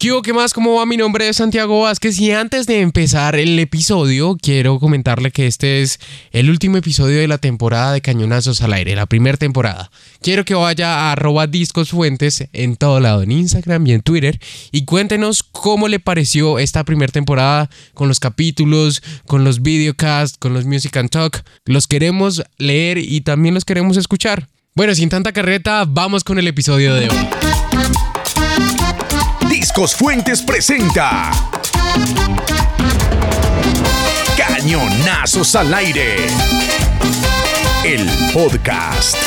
¿Qué? ¿Qué más? ¿Cómo va? Mi nombre es Santiago Vázquez y antes de empezar el episodio quiero comentarle que este es el último episodio de la temporada de Cañonazos al Aire, la primera temporada. Quiero que vaya a arroba discosfuentes en todo lado, en Instagram y en Twitter y cuéntenos cómo le pareció esta primera temporada con los capítulos, con los videocasts, con los Music and Talk. Los queremos leer y también los queremos escuchar. Bueno, sin tanta carreta, vamos con el episodio de hoy. Discos Fuentes presenta Cañonazos al aire. El podcast.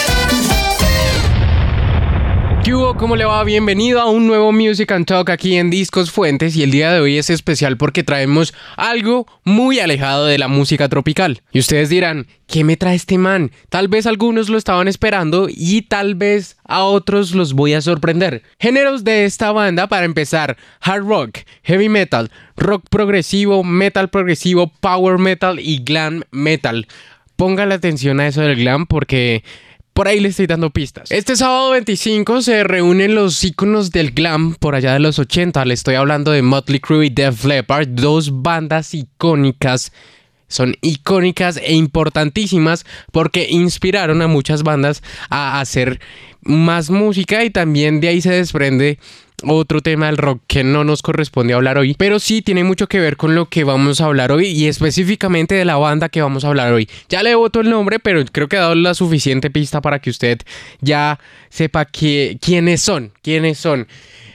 ¿Qué hubo? ¿Cómo le va? Bienvenido a un nuevo Music and Talk aquí en Discos Fuentes y el día de hoy es especial porque traemos algo muy alejado de la música tropical. Y ustedes dirán, ¿qué me trae este man? Tal vez algunos lo estaban esperando y tal vez a otros los voy a sorprender. Géneros de esta banda para empezar, hard rock, heavy metal, rock progresivo, metal progresivo, power metal y glam metal. Póngale atención a eso del glam porque por ahí le estoy dando pistas. Este sábado 25 se reúnen los íconos del glam por allá de los 80. Le estoy hablando de Motley Crue y Def Leppard, dos bandas icónicas. Son icónicas e importantísimas porque inspiraron a muchas bandas a hacer más música y también de ahí se desprende otro tema del rock que no nos corresponde hablar hoy, pero sí tiene mucho que ver con lo que vamos a hablar hoy y específicamente de la banda que vamos a hablar hoy. Ya le voto el nombre, pero creo que he dado la suficiente pista para que usted ya sepa quiénes son, quiénes son.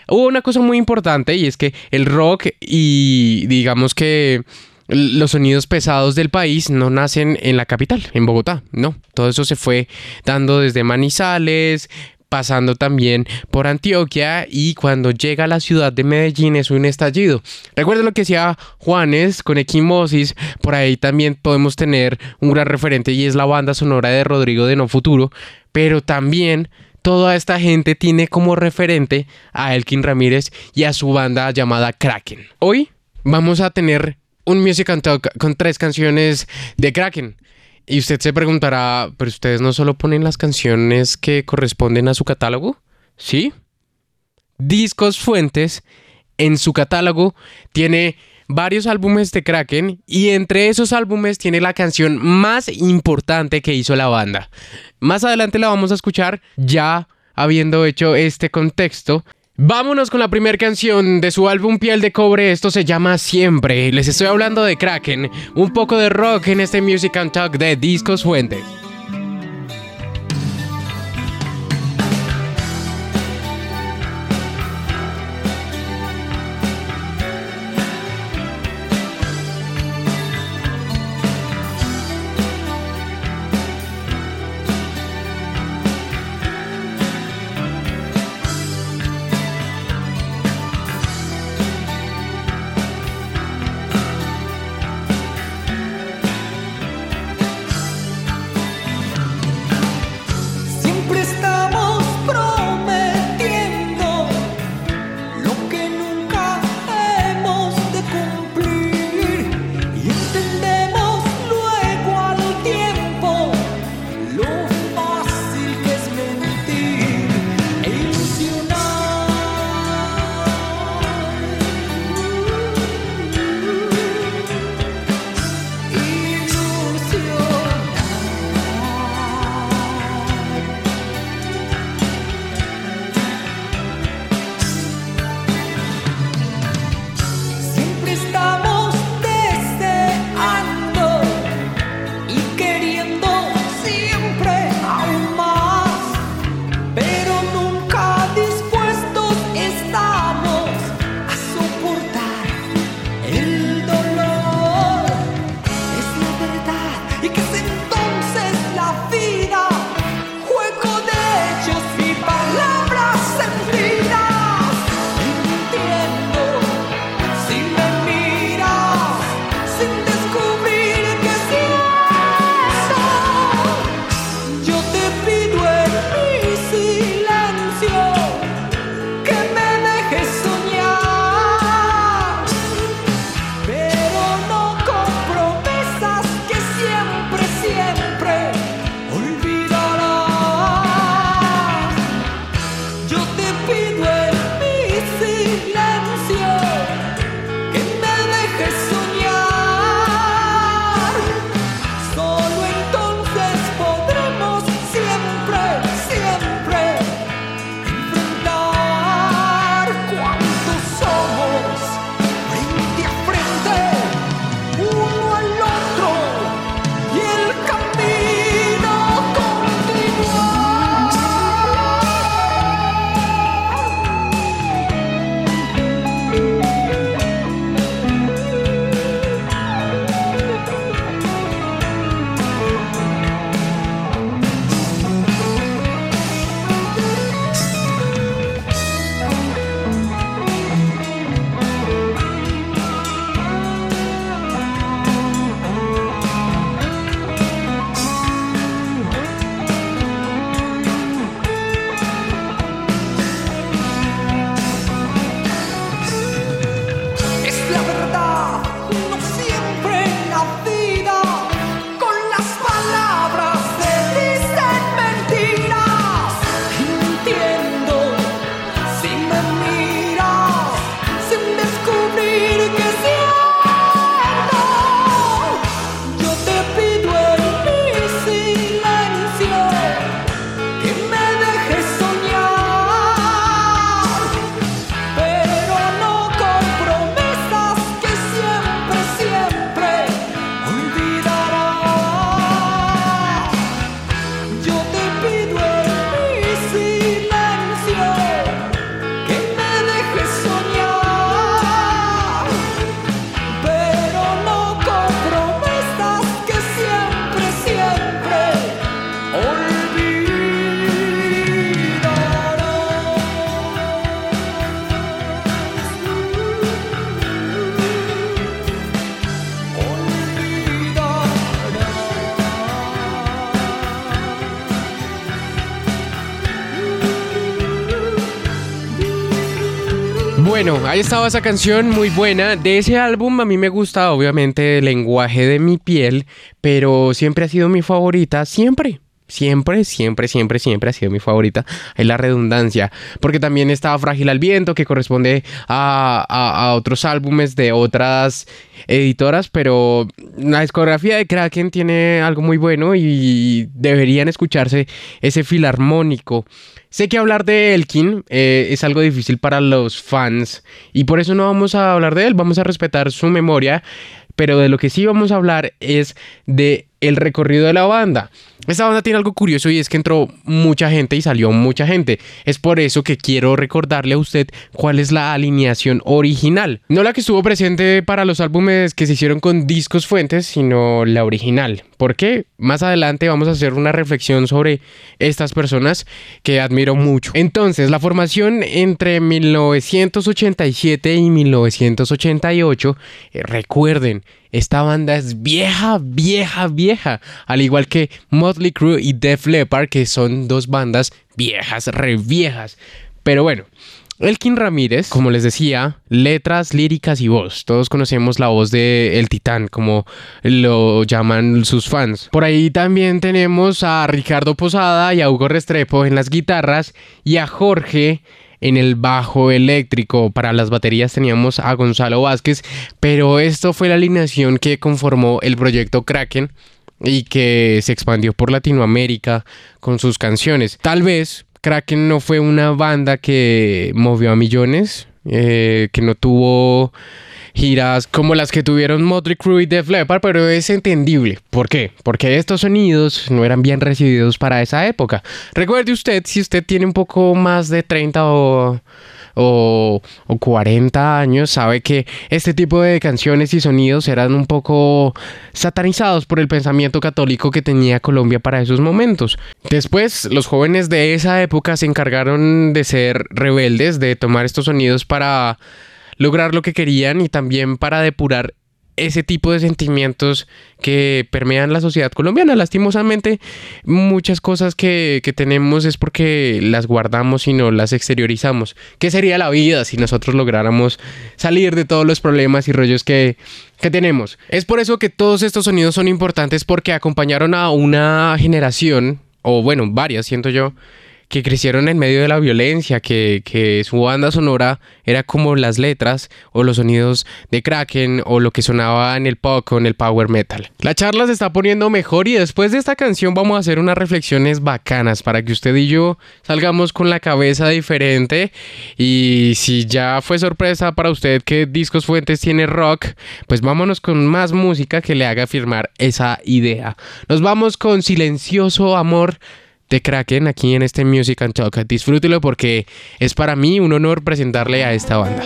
Hubo una cosa muy importante y es que el rock y digamos que los sonidos pesados del país no nacen en la capital, en Bogotá, no. Todo eso se fue dando desde Manizales, pasando también por Antioquia y cuando llega a la ciudad de Medellín es un estallido. Recuerden lo que decía Juanes con Equimosis, por ahí también podemos tener un gran referente y es la banda sonora de Rodrigo de No Futuro, pero también toda esta gente tiene como referente a Elkin Ramírez y a su banda llamada Kraken. Hoy vamos a tener un Music and con tres canciones de Kraken. Y usted se preguntará, ¿pero ustedes no solo ponen las canciones que corresponden a su catálogo? ¿Sí? Discos Fuentes en su catálogo tiene varios álbumes de Kraken y entre esos álbumes tiene la canción más importante que hizo la banda. Más adelante la vamos a escuchar ya habiendo hecho este contexto Vámonos con la primera canción de su álbum Piel de Cobre, esto se llama Siempre. Les estoy hablando de Kraken, un poco de rock en este Music and Talk de Discos Fuentes. Bueno, ahí estaba esa canción muy buena. De ese álbum a mí me gusta obviamente el lenguaje de mi piel, pero siempre ha sido mi favorita, siempre. Siempre, siempre, siempre, siempre ha sido mi favorita. Es la redundancia. Porque también estaba Frágil al Viento, que corresponde a, a, otros álbumes de otras editoras. Pero la discografía de Kraken tiene algo muy bueno y deberían escucharse ese filarmónico. Sé que hablar de Elkin eh, es algo difícil para los fans y por eso no vamos a hablar de él, vamos a respetar su memoria, pero de lo que sí vamos a hablar es de el recorrido de la banda. Esta banda tiene algo curioso y es que entró mucha gente y salió mucha gente. Es por eso que quiero recordarle a usted cuál es la alineación original. No la que estuvo presente para los álbumes que se hicieron con discos fuentes, sino la original. ¿Por qué? Más adelante vamos a hacer una reflexión sobre estas personas que admiro mucho. Entonces, la formación entre 1987 y 1988, eh, recuerden, esta banda es vieja, vieja, vieja. Al igual que Motley Crue y Def Leppard, que son dos bandas viejas, re viejas. Pero bueno, Elkin Ramírez, como les decía, letras, líricas y voz. Todos conocemos la voz de El Titán, como lo llaman sus fans. Por ahí también tenemos a Ricardo Posada y a Hugo Restrepo en las guitarras y a Jorge en el bajo eléctrico. Para las baterías teníamos a Gonzalo Vázquez, pero esto fue la alineación que conformó el proyecto Kraken y que se expandió por Latinoamérica con sus canciones. Tal vez Kraken no fue una banda que movió a millones, eh, que no tuvo giras como las que tuvieron Motley Crue y Def Leppard, pero es entendible. ¿Por qué? Porque estos sonidos no eran bien recibidos para esa época. Recuerde usted, si usted tiene un poco más de 30 o, o, 40 años, sabe que este tipo de canciones y sonidos eran un poco satanizados por el pensamiento católico que tenía Colombia para esos momentos. Después, los jóvenes de esa época se encargaron de ser rebeldes, de tomar estos sonidos para lograr lo que querían y también para depurar ese tipo de sentimientos que permean la sociedad colombiana. Lastimosamente, muchas cosas que, tenemos es porque las guardamos y no las exteriorizamos. ¿Qué sería la vida si nosotros lográramos salir de todos los problemas y rollos que, que tenemos? Es por eso que todos estos sonidos son importantes porque acompañaron a una generación, o bueno, varias, siento yo, que crecieron en medio de la violencia, que, que, su banda sonora era como las letras o los sonidos de Kraken o lo que sonaba en el pop o en el power metal. La charla se está poniendo mejor y después de esta canción vamos a hacer unas reflexiones bacanas para que usted y yo salgamos con la cabeza diferente y si ya fue sorpresa para usted que Discos Fuentes tiene rock, pues vámonos con más música que le haga firmar esa idea. Nos vamos con Silencioso Amor de Kraken aquí en este Music and Talk. Disfrútelo porque es para mí un honor presentarle a esta banda.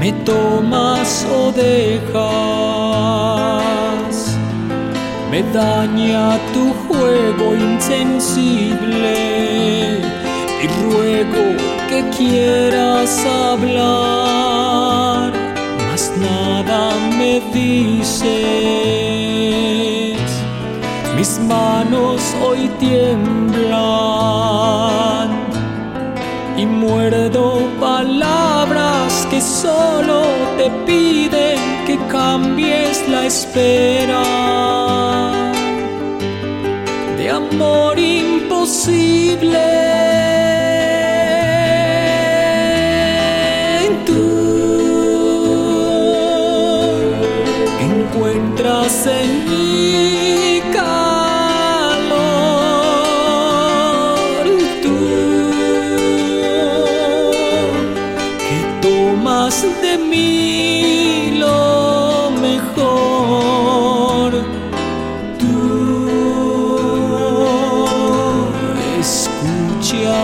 Me tomas o dejas daña tu juego insensible y ruego que quieras hablar, mas nada me dices. Mis manos hoy tiemblan y muerdo palabras que solo te piden que cambies la espera de amor imposible.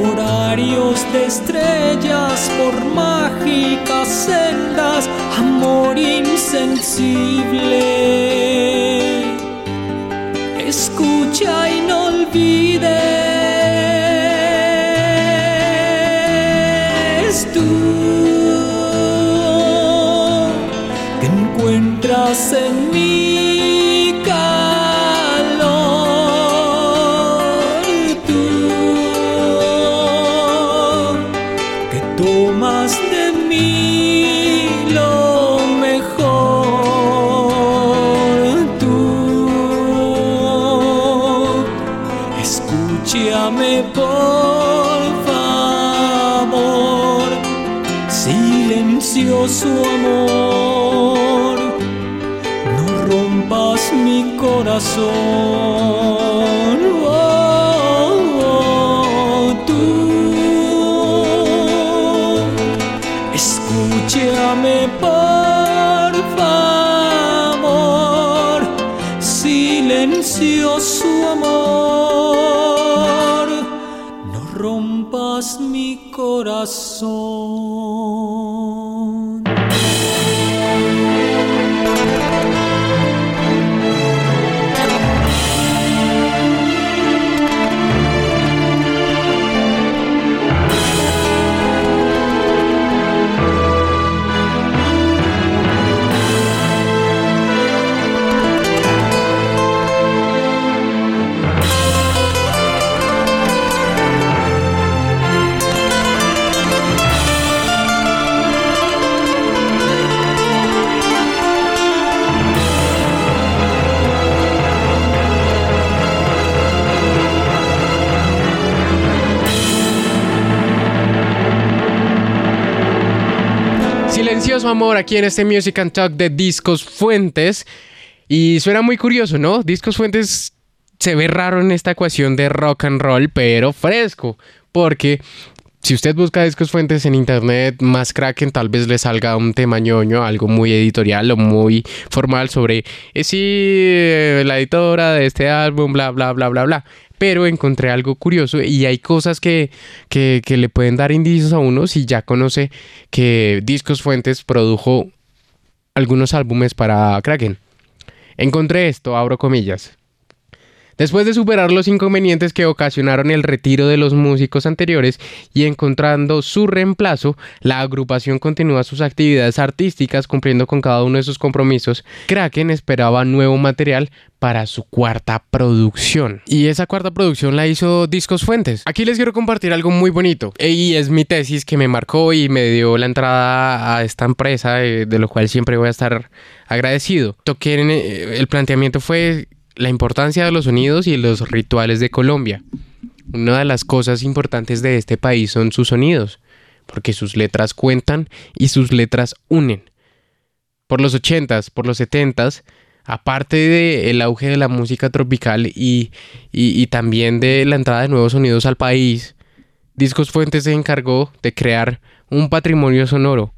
Horarios de estrellas por mágicas sendas, amor insensible. Escucha y no olvides escúchame por favor, silencioso amor, no rompas mi corazón. Amor aquí en este Music and Talk de Discos Fuentes. Y suena muy curioso, ¿no? Discos Fuentes se ve raro en esta ecuación de rock and roll, pero fresco. Porque si usted busca Discos Fuentes en internet, más Kraken, tal vez le salga un tema ñoño, algo muy editorial o muy formal sobre eh, eh, la editora de este álbum, bla, bla, bla, bla, bla. Pero encontré algo curioso y hay cosas que, que, le pueden dar indicios a uno si ya conoce que Discos Fuentes produjo algunos álbumes para Kraken. Encontré esto, abro comillas. Después de superar los inconvenientes que ocasionaron el retiro de los músicos anteriores y encontrando su reemplazo, la agrupación continúa sus actividades artísticas cumpliendo con cada uno de sus compromisos. Kraken esperaba nuevo material para su cuarta producción. Y esa cuarta producción la hizo Discos Fuentes. Aquí les quiero compartir algo muy bonito. Y es mi tesis que me marcó y me dio la entrada a esta empresa, eh, de lo cual siempre voy a estar agradecido. Toqué en, eh, el planteamiento fue la importancia de los sonidos y los rituales de Colombia. Una de las cosas importantes de este país son sus sonidos, porque sus letras cuentan y sus letras unen. Por los 80s, por los 70s, aparte del auge de la música tropical y, y también de la entrada de nuevos sonidos al país, Discos Fuentes se encargó de crear un patrimonio sonoro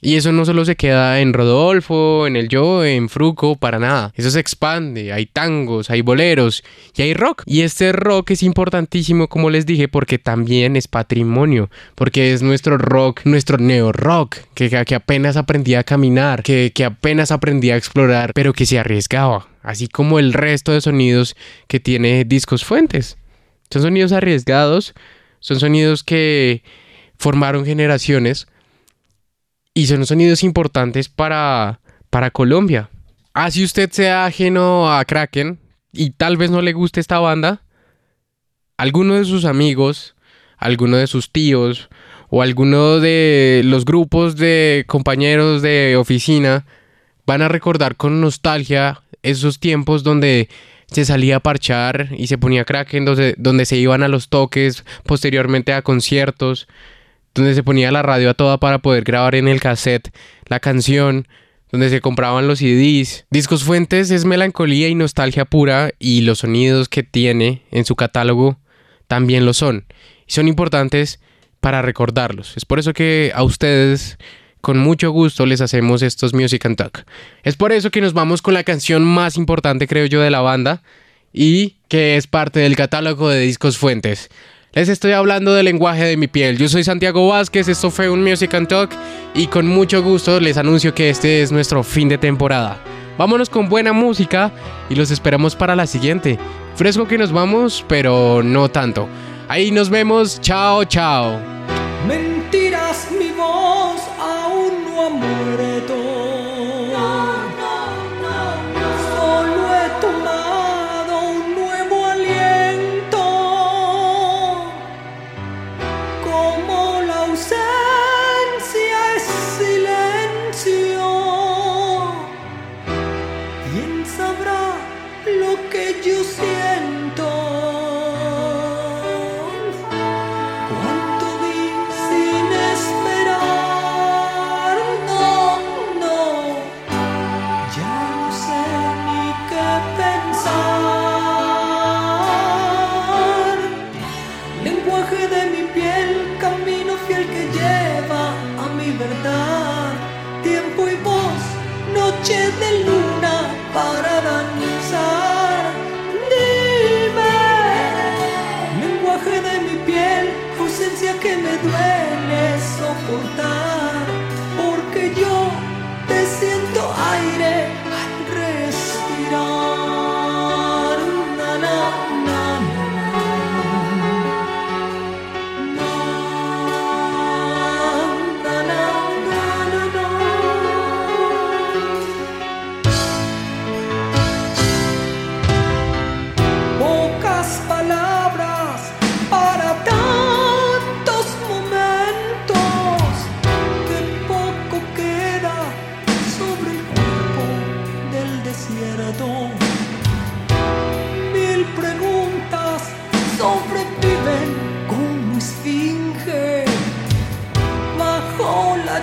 y eso no solo se queda en Rodolfo, en el Yo, en Fruco, para nada. Eso se expande. Hay tangos, hay boleros y hay rock. Y este rock es importantísimo, como les dije, porque también es patrimonio. Porque es nuestro rock, nuestro neo rock, que, que apenas aprendía a caminar, que, que apenas aprendía a explorar, pero que se arriesgaba. Así como el resto de sonidos que tiene Discos Fuentes. Son sonidos arriesgados, son sonidos que formaron generaciones y son sonidos importantes para, para Colombia. Así usted sea ajeno a Kraken y tal vez no le guste esta banda, alguno de sus amigos, alguno de sus tíos o alguno de los grupos de compañeros de oficina van a recordar con nostalgia esos tiempos donde se salía a parchar y se ponía Kraken, donde, donde se iban a los toques, posteriormente a conciertos donde se ponía la radio a toda para poder grabar en el cassette la canción, donde se compraban los CDs. Discos Fuentes es melancolía y nostalgia pura y los sonidos que tiene en su catálogo también lo son. Y son importantes para recordarlos. Es por eso que a ustedes con mucho gusto les hacemos estos Music and Talk. Es por eso que nos vamos con la canción más importante creo yo de la banda y que es parte del catálogo de Discos Fuentes. Les estoy hablando del lenguaje de mi piel. Yo soy Santiago Vázquez, esto fue un Music and Talk y con mucho gusto les anuncio que este es nuestro fin de temporada. Vámonos con buena música y los esperamos para la siguiente. Fresco que nos vamos, pero no tanto. Ahí nos vemos, chao, chao. Mentiras, mi voz aún no ha muerto. ¿Quién sabrá lo que yo siento?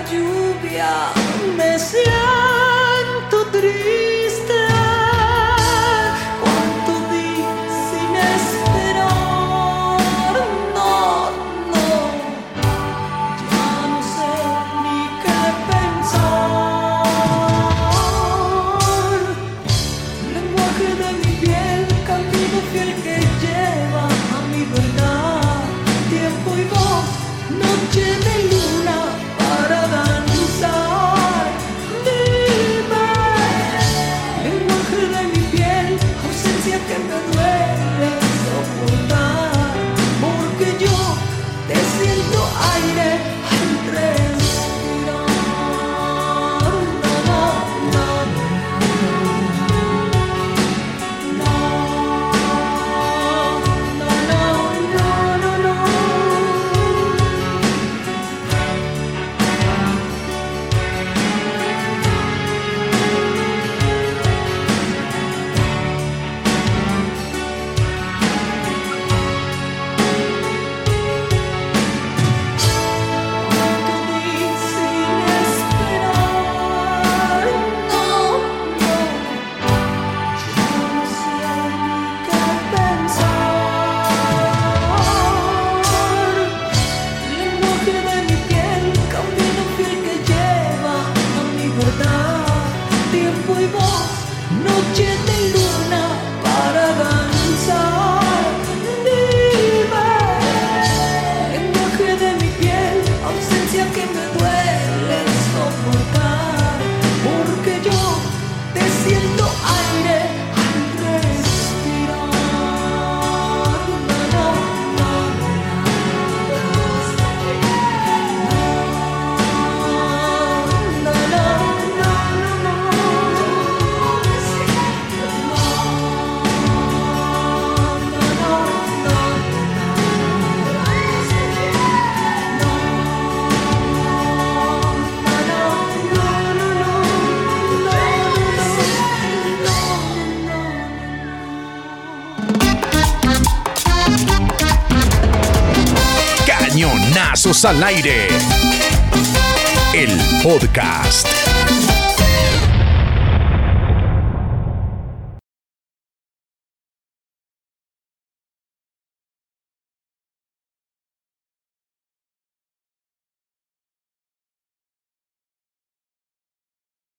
lluvia me sirve. Al Aire, el podcast.